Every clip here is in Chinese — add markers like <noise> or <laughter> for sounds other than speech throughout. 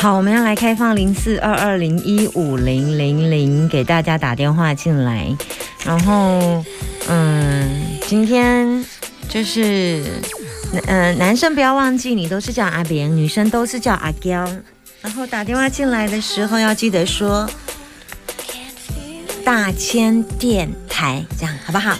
好，我们要来开放零四二二零一五零零零，给大家打电话进来。然后，嗯，今天就是，嗯，男生不要忘记，你都是叫阿扁，女生都是叫阿娇。然后打电话进来的时候，要记得说大千电台，这样好不好？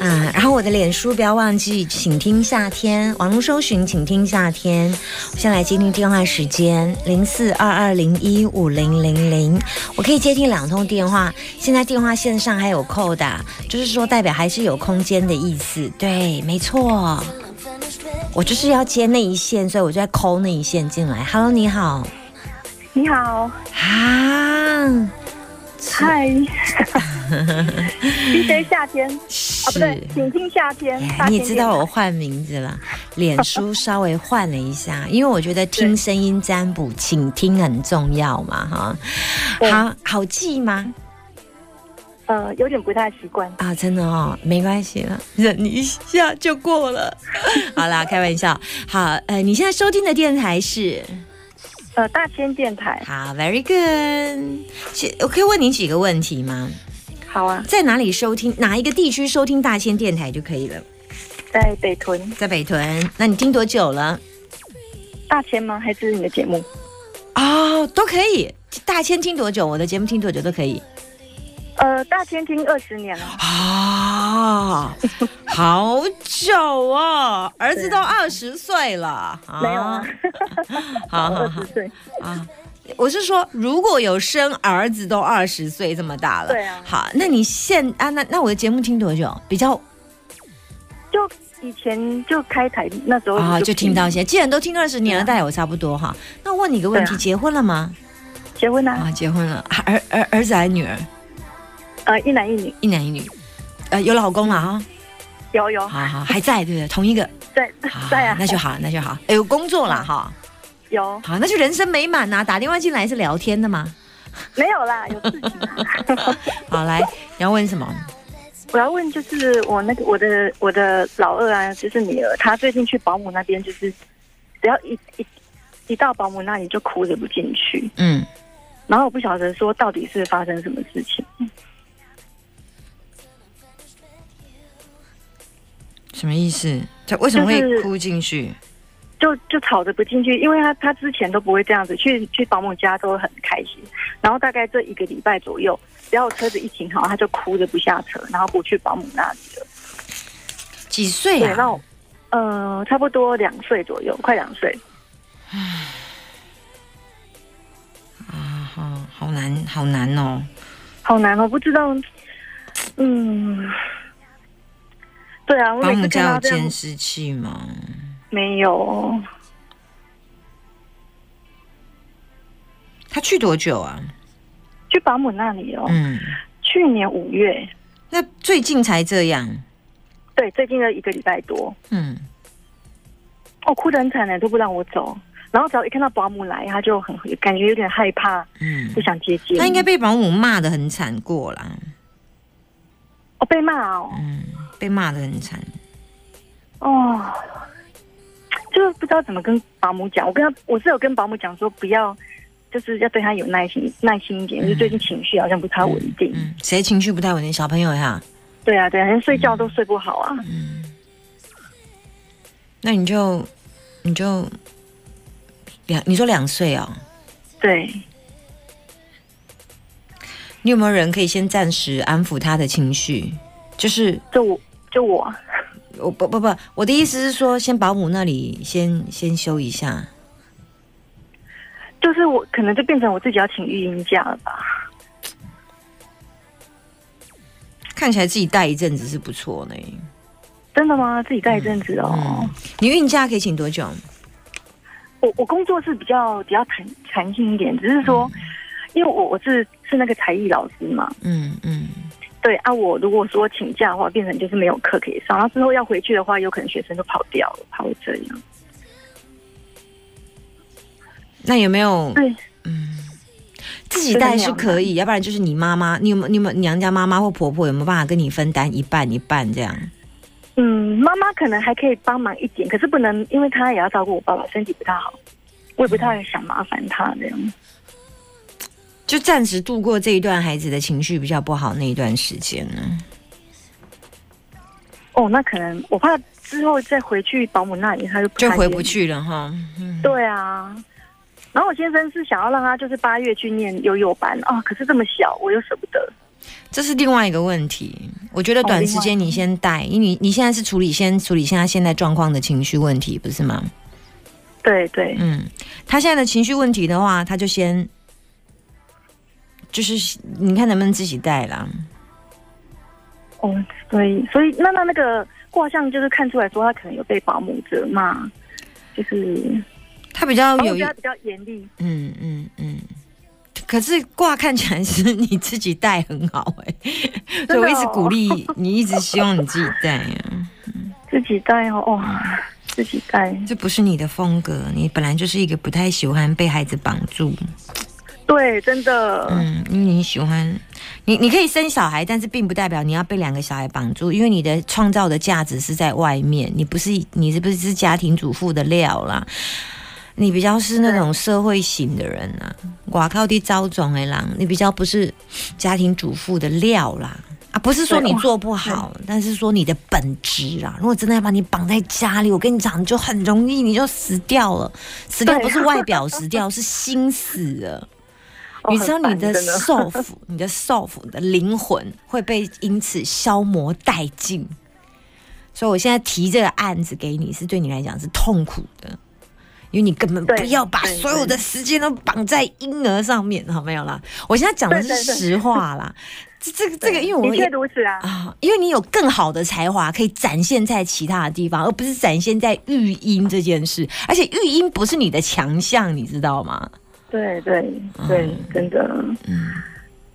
啊，然后我的脸书不要忘记，请听夏天，网络搜寻，请听夏天。我先来接听电话时间，零四二二零一五零零零，我可以接听两通电话。现在电话线上还有扣的，就是说代表还是有空间的意思。对，没错，我就是要接那一线，所以我就在扣那一线进来。Hello，你好，你好，啊，嗨，<laughs> DJ 夏天啊，不对，请听夏天。你也知道我换名字了，脸书稍微换了一下，<laughs> 因为我觉得听声音占卜，请听很重要嘛，哈。好好记吗？呃有点不太习惯。啊，真的哦，没关系了，忍一下就过了。<laughs> 好啦，开玩笑。好，呃，你现在收听的电台是呃，大千电台，好，very good。其我可以问你几个问题吗？好啊，在哪里收听？哪一个地区收听大千电台就可以了？在北屯。在北屯。那你听多久了？大千吗？还是你的节目？哦，都可以。大千听多久？我的节目听多久都可以。呃，大千听二十年了。啊，好久哦，儿子都二十岁了。没有啊，<laughs> 好好好二十岁。啊。我是说，如果有生儿子都二十岁这么大了，对啊好，那你现啊，那那我的节目听多久？比较就以前就开台那时候啊，就听到现在，既然都听二十年了，大概我差不多哈。那问你个问题，啊结婚了吗？结婚了，啊，结婚了，啊儿儿儿子还是女儿？呃，一男一女，一男一女，呃，有老公了哈。有有好好，还在对不对？同一个，<laughs> 在好 <laughs> 在啊，那就好，那就好。哎，有工作了哈，有好，那就人生美满呐。打电话进来是聊天的吗。没有啦？有事情啊。好，来，你要问什么？<laughs> 我要问，就是我那个我的我的老二啊，就是女儿，她最近去保姆那边，就是只要一一一到保姆那里就哭着不进去，嗯，然后我不晓得说到底是发生什么事情。什么意思？他为什么会哭进去？就就吵着不进去，因为他他之前都不会这样子，去去保姆家都很开心，然后大概这一个礼拜左右，只要车子一停好，他就哭着不下车，然后不去保姆那里了。几岁对，那啊？我呃差不多两岁左右，快两岁。啊，好好难，好难哦。好难哦，不知道，嗯，对啊，保姆家有监视器吗？没有，他去多久啊？去保姆那里哦，嗯，去年五月，那最近才这样。对，最近的一个礼拜多，嗯，哦，哭得很惨呢，都不让我走，然后只要一看到保姆来，他就很感觉有点害怕，嗯不想接近。他应该被保姆骂的很惨过啦。哦被骂哦，嗯，被骂的很惨。哦，就是不知道怎么跟保姆讲。我跟他，我是有跟保姆讲说不要，就是要对他有耐心，耐心一点。因为最近情绪好像不太稳定。嗯，谁情绪不太稳定？小朋友呀。对啊，对啊，连睡觉都睡不好啊。嗯，那你就你就两，你说两岁哦，对，你有没有人可以先暂时安抚他的情绪？就是就我就我，<laughs> 我不不不，我的意思是说，先保姆那里先先休一下。就是我可能就变成我自己要请育婴假了吧？看起来自己带一阵子是不错呢。真的吗？自己带一阵子哦。嗯，你孕假可以请多久？我我工作是比较比较弹弹性一点，只是说，因为我我是是那个才艺老师嘛，嗯嗯对啊，我如果说请假的话，变成就是没有课可以上，然后之后要回去的话，有可能学生就跑掉了，跑这样。那有没有对，自己带是可以，要不然就是你妈妈，你有没有你有没有娘家妈妈或婆婆有没有办法跟你分担一半一半这样？嗯，妈妈可能还可以帮忙一点，可是不能，因为她也要照顾我爸爸，身体不太好，我也不太想麻烦她这样。就暂时度过这一段孩子的情绪比较不好那一段时间呢？哦，那可能我怕之后再回去保姆那里，他就就回不。去了哈。嗯，对啊，然后我先生是想要让他就是八月去念幼幼班啊，可是这么小，我又舍不得。这是另外一个问题。我觉得短时间你先带，因为你你现在是处理先处理现在现在状况的情绪问题，不是吗？对对，嗯，他现在的情绪问题的话，他就先就是你看能不能自己带啦。哦，所以所以那那那个卦象就是看出来说他可能有被保姆责骂，就是他比较有一保姆对他比较严厉。嗯嗯嗯。可是卦看起来是你自己带很好哎、<laughs> 所以我一直鼓励你，一直希望你自己带啊。<laughs> 自己带哦，哦，自己带。这不是你的风格，你本来就是一个不太喜欢被孩子绑住。对，真的。嗯，因为你喜欢你，你可以生小孩，但是并不代表你要被两个小孩绑住，因为你的创造的价值是在外面，你不是你是不是是家庭主妇的料啦？你比较是那种社会型的人啊，寡靠地招种的人，你比较不是家庭主妇的料啦。啊，不是说你做不好，但是说你的本质啊，如果真的要把你绑在家里，我跟你讲，你就很容易你就死掉了。死掉不是外表死掉，是心死了。哦你知道你的很烦真的 soul，<laughs> 你的 soul 你的灵魂会被因此消磨殆尽。所以我现在提这个案子给你，是对你来讲是痛苦的，因为你根本不要把所有的时间都绑在婴儿上面，好没有啦？我现在讲的是实话啦。<laughs> 这这个这个，因为我的确也如此啊。啊，因为你有更好的才华可以展现在其他的地方，而不是展现在育婴这件事。而且育婴不是你的强项，你知道吗？对对对，真的。嗯。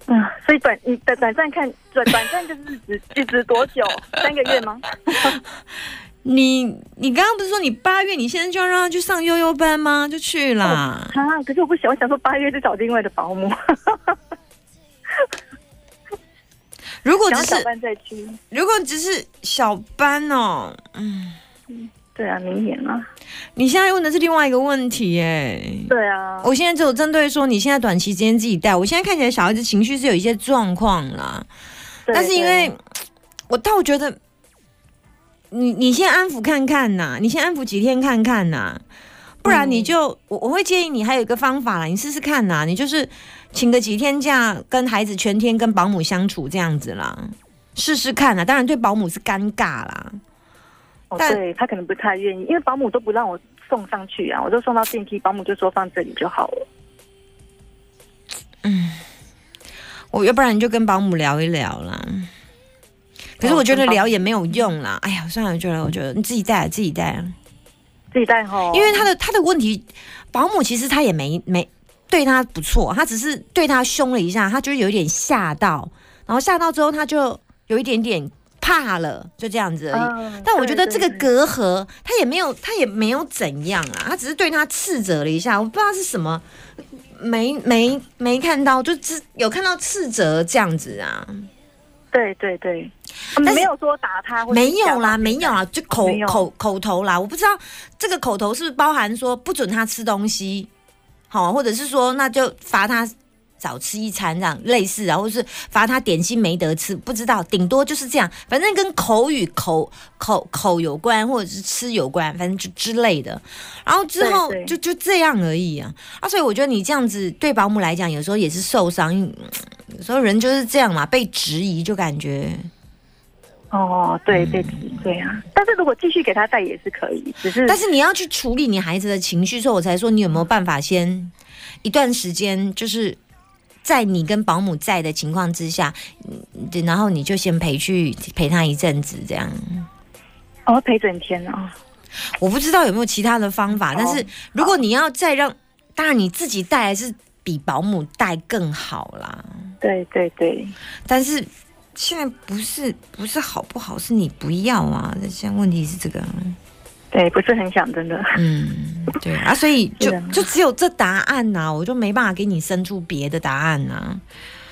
啊，所以短你短短暂看短短暂就是指指指多久？<laughs> 三个月吗？<laughs> 你你刚刚不是说你八月你现在就要让他去上悠悠班吗？就去啦。啊，可是我不想，我想说八月就找另外的保姆，<laughs> 如果只是小班再去。如果只是小班哦，对啊，明年啊。你现在问的是另外一个问题耶。对啊。我现在只有针对说你现在短期之间自己带，我现在看起来小孩子情绪是有一些状况啦，对但是因为我倒觉得你你先安抚看看呐，你先安抚几天看看呐，不然你就、我我会建议你还有一个方法啦，你试试看呐，你就是请个几天假，跟孩子全天跟保姆相处这样子啦，试试看呐。当然对保姆是尴尬啦，对他可能不太愿意，因为保姆都不让我送上去啊，我就送到电梯，保姆就说放这里就好了。嗯我要不然你就跟保姆聊一聊啦。可是我觉得聊也没有用啦。哎呀，算了，我觉得我觉得你自己带，自己带啊。自己带吼，因为他的他的问题，保姆其实他也没没对他不错，他只是对他凶了一下，他就有一点吓到，然后吓到之后他就有一点点怕了，就这样子而已。嗯但我觉得这个隔阂，他也没有，他也没有怎样啊，他只是对他斥责了一下，我不知道是什么，没没没看到，就只有看到斥责这样子啊，对对对，没有说打他，没有啦，没有啊，就口口口头啦，我不知道这个口头是不是包含说不准他吃东西，好，或者是说那就罚他少吃一餐这样类似然后是罚他点心没得吃，不知道，顶多就是这样，反正跟口语口口口有关，或者是吃有关，反正就之类的。然后之后就就这样而已啊啊！所以我觉得你这样子对保姆来讲，有时候也是受伤，有时候人就是这样嘛，被质疑就感觉。哦，对对对啊，但是如果继续给他带也是可以，只是但是你要去处理你孩子的情绪，所以我才说你有没有办法先一段时间，就是在你跟保姆在的情况之下，嗯然后你就先陪去陪他一阵子，这样。哦陪整天哦，我不知道有没有其他的方法，但是如果你要再让，当然你自己带还是比保姆带更好啦。对对对，但是现在不是不是好不好，是你不要啊。现在问题是这个，对，不是很想，真的。嗯，对啊，所以就就只有这答案呐、我就没办法给你生出别的答案呐、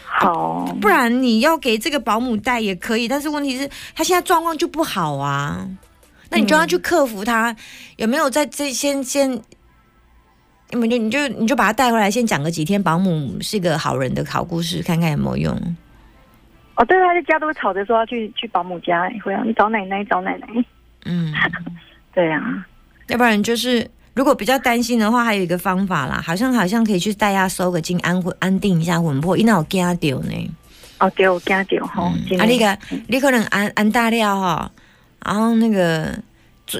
好，不然你要给这个保姆带也可以，但是问题是他现在状况就不好啊，那你就要去克服他有没有在这先先，你们就你就你就把他带回来，先讲个几天保姆是个好人的好故事，看看有没有用。哦，对，他在家都会吵着说要去去保姆家，会啊，你找奶奶，找奶奶。嗯，对啊，要不然就是如果比较担心的话，还有一个方法啦，好像好像可以去带他收个金，安魂安定一下魂魄，因为我惊他丢呢。哦，对，我惊掉吼，真的啊，你个你可能安安大料哈，然后那个做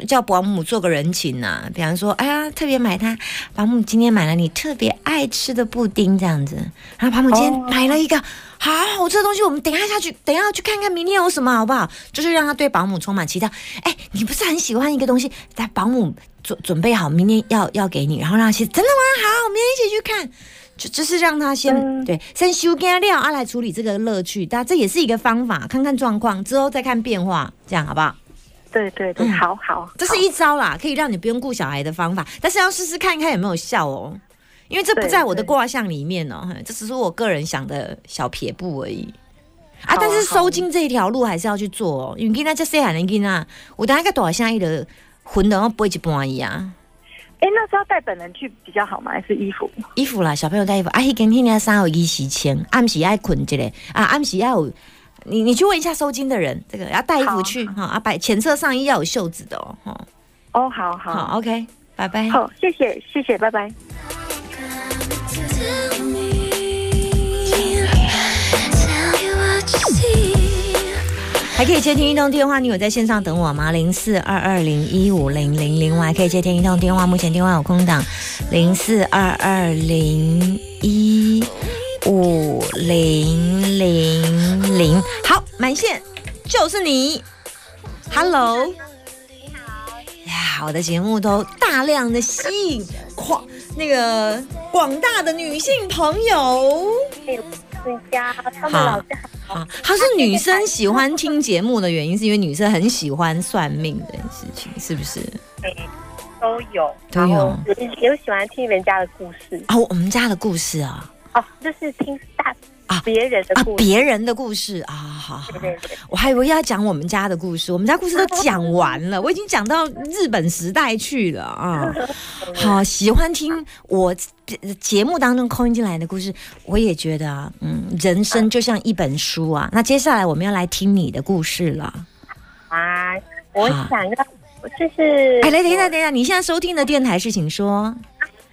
叫保姆做个人情呐、比方说，哎呀，特别买他保姆今天买了你特别爱吃的布丁这样子，然后保姆今天哦买了一个、好好吃的东西，我们等一下下去，等一下去看看明天有什么好不好？就是让他对保姆充满期待。哎，你不是很喜欢一个东西，但保姆准准备好明天要要给你，然后让他先真的吗？好，明天一起去看。就就是让他先、嗯对先修干料啊，来处理这个乐趣，但这也是一个方法，看看状况之后再看变化，这样好不好？对对对，嗯好好，这是一招啦，可以让你不用顾小孩的方法，但是要试试看看有没有效哦，因为这不在我的卦象里面哦，这只是我个人想的小撇步而已。啊但是收金这一条路还是要去做哦，因为囡仔这细汉的囡仔，我等下个大下伊的魂的要背一半伊啊。哎，那是要带本人去比较好吗？还是衣服？衣服啦，小朋友带衣服，啊，迄件迄件衫有衣时穿，暗时爱困一个，啊，暗时要有，你你去问一下收金的人，这个要带衣服去哈，啊，摆浅色上衣要有袖子的哦，哈，哦，好好好，，OK，拜拜。好，谢谢谢谢，拜拜。还可以接听移动电话，你有在线上等我吗？零四二二零一五零零零，我还可以接听移动电话，目前电话有空档，零四二二零一五零零零，好，满线就是你，Hello。你好呀，我的节目都大量的吸引广那个广大的女性朋友。人家他们老家啊，她是女生喜欢听节目的原因，是因为女生很喜欢算命这件事情，是不是？都有，都有然后也也喜欢听人家的故事哦，我们家的故事啊，哦，就是听大啊别人的啊，故事，别人的故事啊，好好对。对对，我还以为要讲我们家的故事，我们家故事都讲完了，我已经讲到日本时代去了啊。<laughs> 好，喜欢听我节目当中空音进来的故事，我也觉得啊，嗯，人生就像一本书啊。那接下来我们要来听你的故事了。啊，我想要就是哎，来，等一下，等一下，你现在收听的电台是，请说。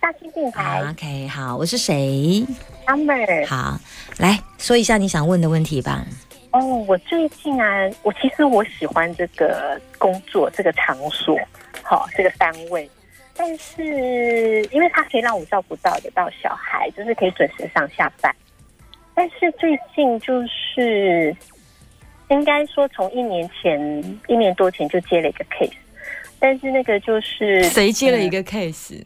大清电台 OK，好，我是谁？Summer 好，来说一下你想问的问题吧。哦，我最近啊，我其实我喜欢这个工作这个场所，好、这个单位，但是因为它可以让我照顾到得到小孩，就是可以准时上下班。但是最近就是应该说从一年前一年多前就接了一个 case，但是那个就是谁接了一个 case？就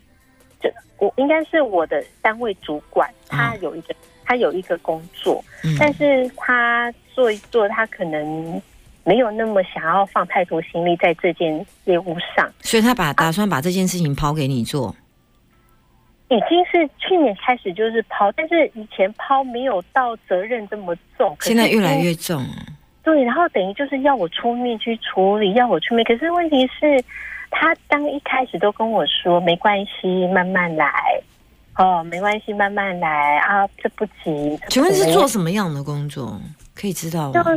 我应该是我的单位主管，他有一个、他有一个工作，嗯但是他做一做，他可能没有那么想要放太多心力在这件业务上。所以他把打算把这件事情抛给你做。已经是去年开始就是抛，但是以前抛没有到责任这么重，现在越来越重，对，然后等于就是要我出面去处理，要我出面。可是问题是，他当一开始都跟我说没关系，慢慢来，哦，没关系，慢慢来啊，这不急。这请问是做什么样的工作？可以知道就吗？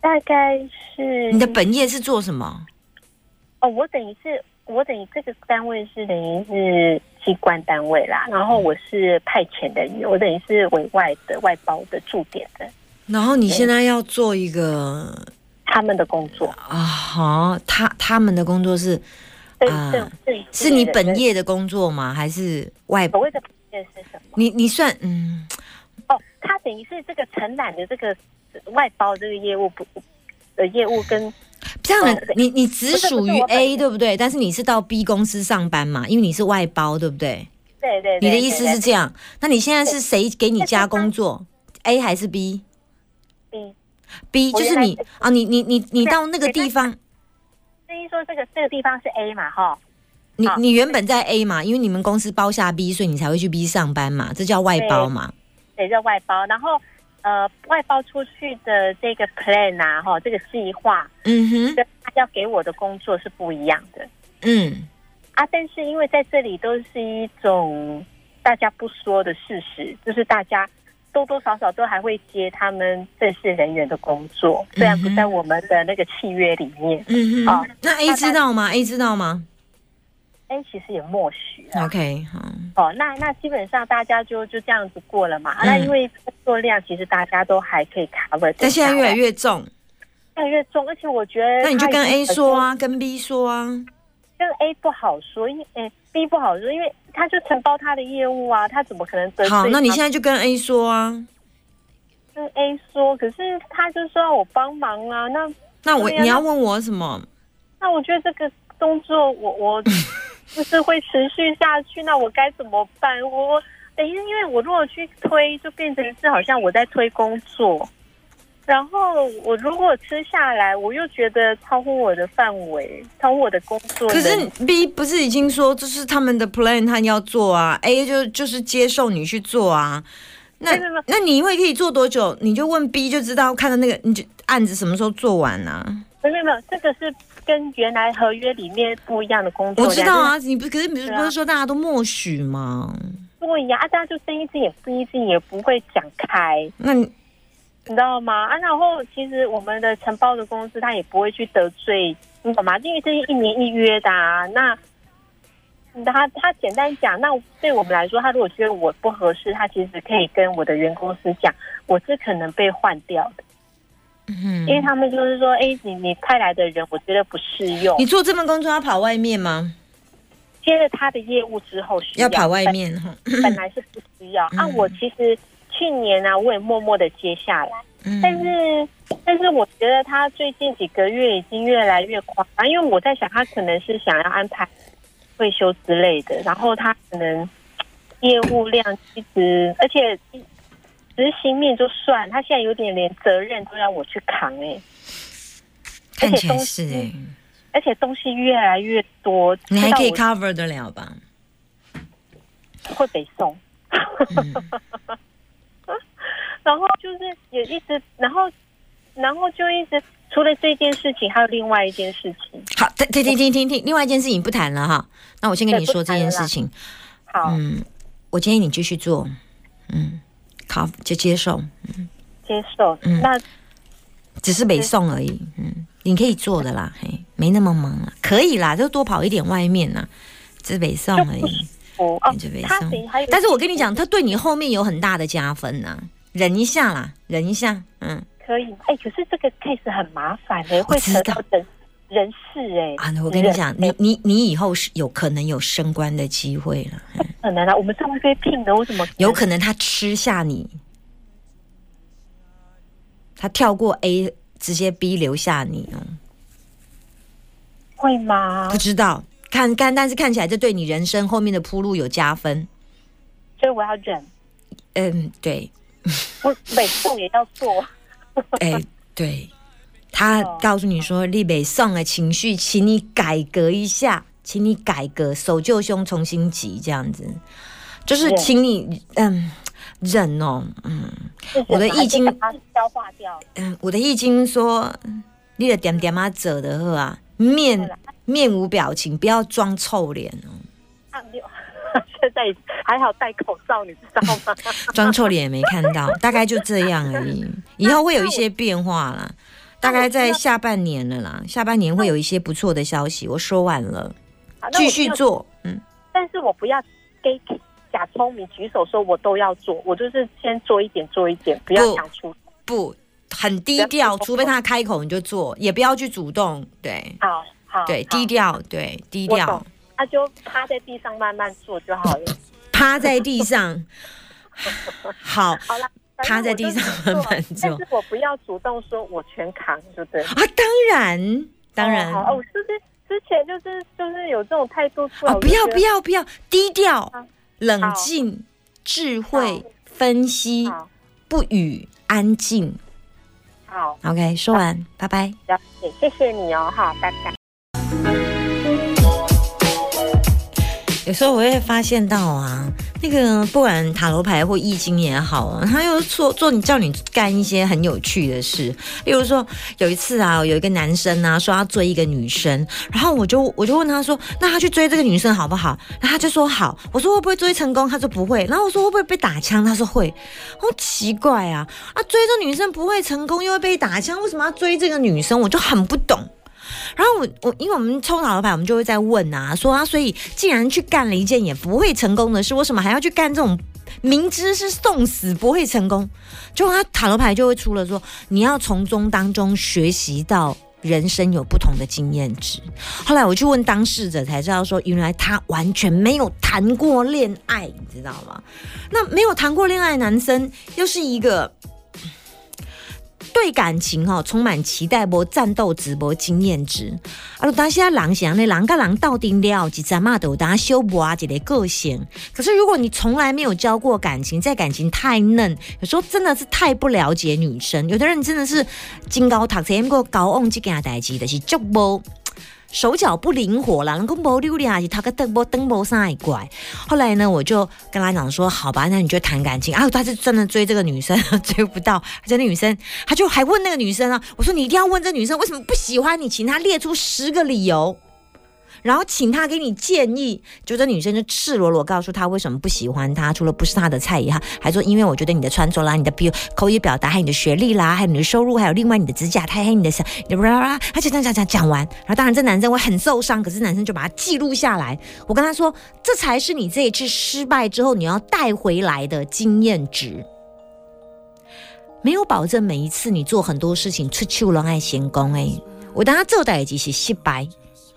大概是你的本业是做什么？哦，我等于是我等于这个单位是等于是机关单位啦，然后我是派遣的，我等于是委外的外包的驻点的然后你现在要做一个他们的工作。啊，好，他他们的工作是对啊对对，是你本业的工作吗？还是外？所谓的本业是什么？你你算嗯，哦，他等于是这个承揽的这个外包这个业务不的业务跟这样你你只属于 A 业对不对？但是你是到 B 公司上班嘛，因为你是外包对不对？对对你的意思是这样？那你现在是谁给你加工作？A 还是 B？嗯 B 就是你啊，你你你你到那个地方，至于说这个这个地方是 A 嘛，哈，你你原本在 A 嘛，因为你们公司包下 B，所以你才会去 B 上班嘛，这叫外包嘛。对，叫外包，然后呃，外包出去的这个 plan 啊，哈，这个计划嗯哼，跟他要给我的工作是不一样的嗯啊。但是因为在这里都是一种大家不说的事实，就是大家多多少少都还会接他们正式人员的工作，虽然不在我们的那个契约里面。嗯嗯哼，那 A 知道吗？A 知道吗？A，其实也默许啊。？OK，好，哦，那那基本上大家就就这样子过了嘛。那因为工作量其实大家都还可以 cover 但现在越来越重，越来越重，而且我觉得那你就跟 A 说啊，跟 B 说啊。跟 A 不好说，因为诶 B 不好说，因为他就承包他的业务啊，他怎么可能得罪好，那你现在就跟 A 说啊。跟 A 说？可是他就说要我帮忙啊，那那我啊你要问我什么？那我觉得这个工作我我 <laughs> 就是会持续下去，那我该怎么办？我我等一下，因为我如果去推，就变成是好像我在推工作。然后我如果吃下来，我又觉得超乎我的范围，超乎我的工作可。是 B 不是已经说这是他们的 plan，他要做啊，A 就就是接受你去做啊。那那你会可以做多久？你就问 B 就知道，看到那个你就案子什么时候做完啊？没有没有这个是跟原来合约里面不一样的工作我。知道啊，你不可是不是说大家都默许吗？不一样啊，大家就睁一只眼闭一只眼，也不会讲开，那你你知道吗？啊，然后其实我们的承包的公司，他也不会去得罪，你懂吗？因为这是一年一约的啊。那他他简单讲，那对我们来说，他如果觉得我不合适，他其实可以跟我的原公司讲，我是可能被换掉的，嗯因为他们就是说，哎，你你派来的人，我觉得不适用你，做这份工作要跑外面吗？接了他的业务之后需要跑外面哈。本来是不需要 <laughs> 啊。嗯我其实去年呢、啊，我也默默的接下来，嗯。但是但是我觉得他最近几个月已经越来越夸张，因为我在想他可能是想要安排退休之类的，然后他可能业务量其实，而且执行面就算，他现在有点连责任都要我去扛哎、看起来东西而且东西越来越多，你还可以 cover 得了吧？我会北送。嗯然后就是也一直，然后然后就一直除了这件事情，还有另外一件事情。好，停停停停停停，另外一件事情不谈了哈。那我先跟你说这件事情。好，嗯，我建议你继续做。嗯，好，就接受，嗯接受。嗯那只是北送而已。嗯，你可以做的啦，嘿，没那么忙啊，可以啦，就多跑一点外面啦，只是北送而已。我哦你就北，他送等于还有，但是我跟你讲，他对你后面有很大的加分呐、忍一下啦，忍一下。嗯可以。哎，可是这个 case 很麻烦的，会扯到人人事哎。啊，我跟你讲，你你你以后是有可能有升官的机会了，嗯可能啊，我们是会被聘的，为什么？有可能他吃下你，他跳过 A 直接 B 留下你哦，会吗不？知道。看看，但是看起来这对你人生后面的铺路有加分。所以我要忍，嗯，对，<laughs> 我北宋也要做。哎，对，他哦告诉你说，立北送的情绪，请你改革一下，请你改革，守旧胸重新挤，这样子，就是请你嗯忍哦，嗯。我的易经消化掉。嗯，我的易经说，你的点点啊走的喝啊，面面无表情，不要装臭脸哦，现在还好戴口罩，你知道吗？<laughs> 装臭脸也没看到，大概就这样而已。<laughs> 以后会有一些变化啦，大概在下半年了啦，下半年会有一些不错的消息。我说完了，继续做，嗯，但是我不要给假聪明举手说我都要做，我就是先做一点做一点，不要想出。不很低调，除非他开口你就做，也不要去主动，对好好，对，低，调，对低调他就趴在地上慢慢做就好了。<laughs> 趴在地上，<laughs> 好。好了，趴在地上慢慢做但是我不要主动说我全扛，对不对？啊，当然，当然，哦，就是之前就是就是有这种态度出来，啊，不要不要不要，低调好、冷静、智慧、分析、不语、安静，好好，OK，说完，拜拜。了解，谢谢你哦，好，拜拜。有时候我会发现到啊，那个不管塔罗牌或易经也好，他又做做你叫你干一些很有趣的事。例如说，有一次啊，有一个男生啊说要追一个女生，然后我就我就问他说，那他去追这个女生好不好？然后他就说好。我说会不会追成功？他说不会。然后我说会不会被打枪？他说会。好奇怪啊！啊，追这女生不会成功，又会被打枪，为什么要追这个女生？我就很不懂。然后我我因为我们抽塔罗牌，我们就会在问啊，说啊，所以既然去干了一件也不会成功的事，为什么还要去干这种明知是送死不会成功？就他塔罗牌就会出了说，你要从中当中学习到。人生有不同的经验值。后来我去问当事者，才知道说，原来他完全没有谈过恋爱，你知道吗？那没有谈过恋爱男生，又是一个对感情哈、充满期待波战斗直播经验值。啊，当现在人是安尼，人跟人斗阵了，一阵嘛都有当修磨一个个性。可是如果你从来没有交过感情，在感情太嫩，有时候真的是太不了解女生。有的人真的是金高读册，过高昂这件代志，就是足无。手脚不灵活啦，能够摸溜达，是他个登波登波上一怪。后来呢，我就跟他讲说，好吧，那你就谈感情啊。他是真的追这个女生，<laughs> 追不到，而且那女生，他就还问那个女生啊，我说你一定要问这女生为什么不喜欢你，请他列出十个理由。然后请他给你建议，就这女生就赤裸裸告诉他为什么不喜欢他，除了不是他的菜以外，还说因为我觉得你的穿着啦、你的表口语表达，还有你的学历啦，还有你的收入，还有另外你的指甲，太黑你的你的啦啦，他就这样讲讲讲完，然后当然这男生会很受伤，可是男生就把它记录下来。我跟他说，这才是你这一次失败之后你要带回来的经验值。没有保证每一次你做很多事情出去拢爱闲工诶，我当他做代志是失败。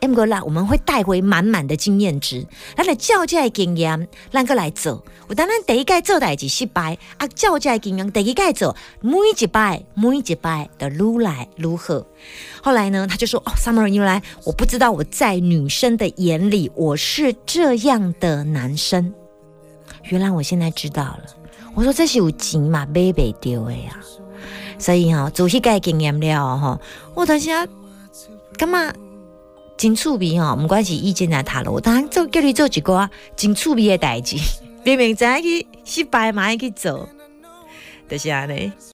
M 哥啦，我们会带回满满的经验值，咱来照这的经验，咱个来做。有当咱第一届做代志失败，啊，照这的经验，第一届做，每一摆每一摆的如来如何。后来呢，他就说：“哦，Summer，原来我不知道我在女生的眼里我是这样的男生，原来我现在知道了。”我说：“这是有钱嘛，买不丢的呀。”所以哈、哦，做迄个经验了哈，我当时干嘛？真趣味吼，毋管是意见啊塔罗，我当然做叫你做一寡真趣味的代志，明明知影去失败嘛，爱去做，就是安尼。